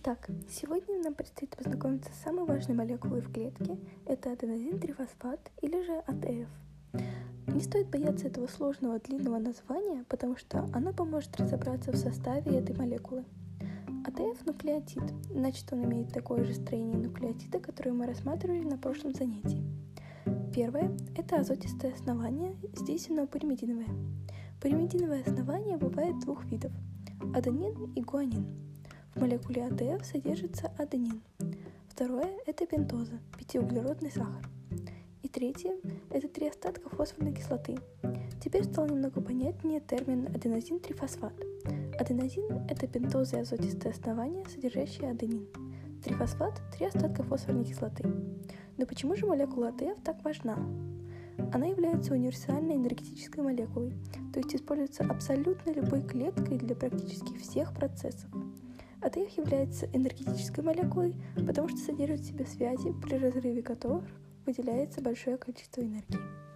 Итак, сегодня нам предстоит познакомиться с самой важной молекулой в клетке. Это аденозин-трифосфат или же АТФ. Не стоит бояться этого сложного длинного названия, потому что оно поможет разобраться в составе этой молекулы. АТФ – нуклеотид, значит он имеет такое же строение нуклеотида, которое мы рассматривали на прошлом занятии. Первое – это азотистое основание, здесь оно пиримидиновое. Пиримидиновое основание бывает двух видов – аденин и гуанин. В молекуле АТФ содержится аденин. Второе – это пентоза, пятиуглеродный сахар. И третье – это три остатка фосфорной кислоты. Теперь стал немного понятнее термин аденозин-трифосфат. Аденозин – это пентоза и азотистое основание, содержащее аденин. Трифосфат – три остатка фосфорной кислоты. Но почему же молекула АТФ так важна? Она является универсальной энергетической молекулой, то есть используется абсолютно любой клеткой для практически всех процессов. АТФ является энергетической молекулой, потому что содержит в себе связи, при разрыве которых выделяется большое количество энергии.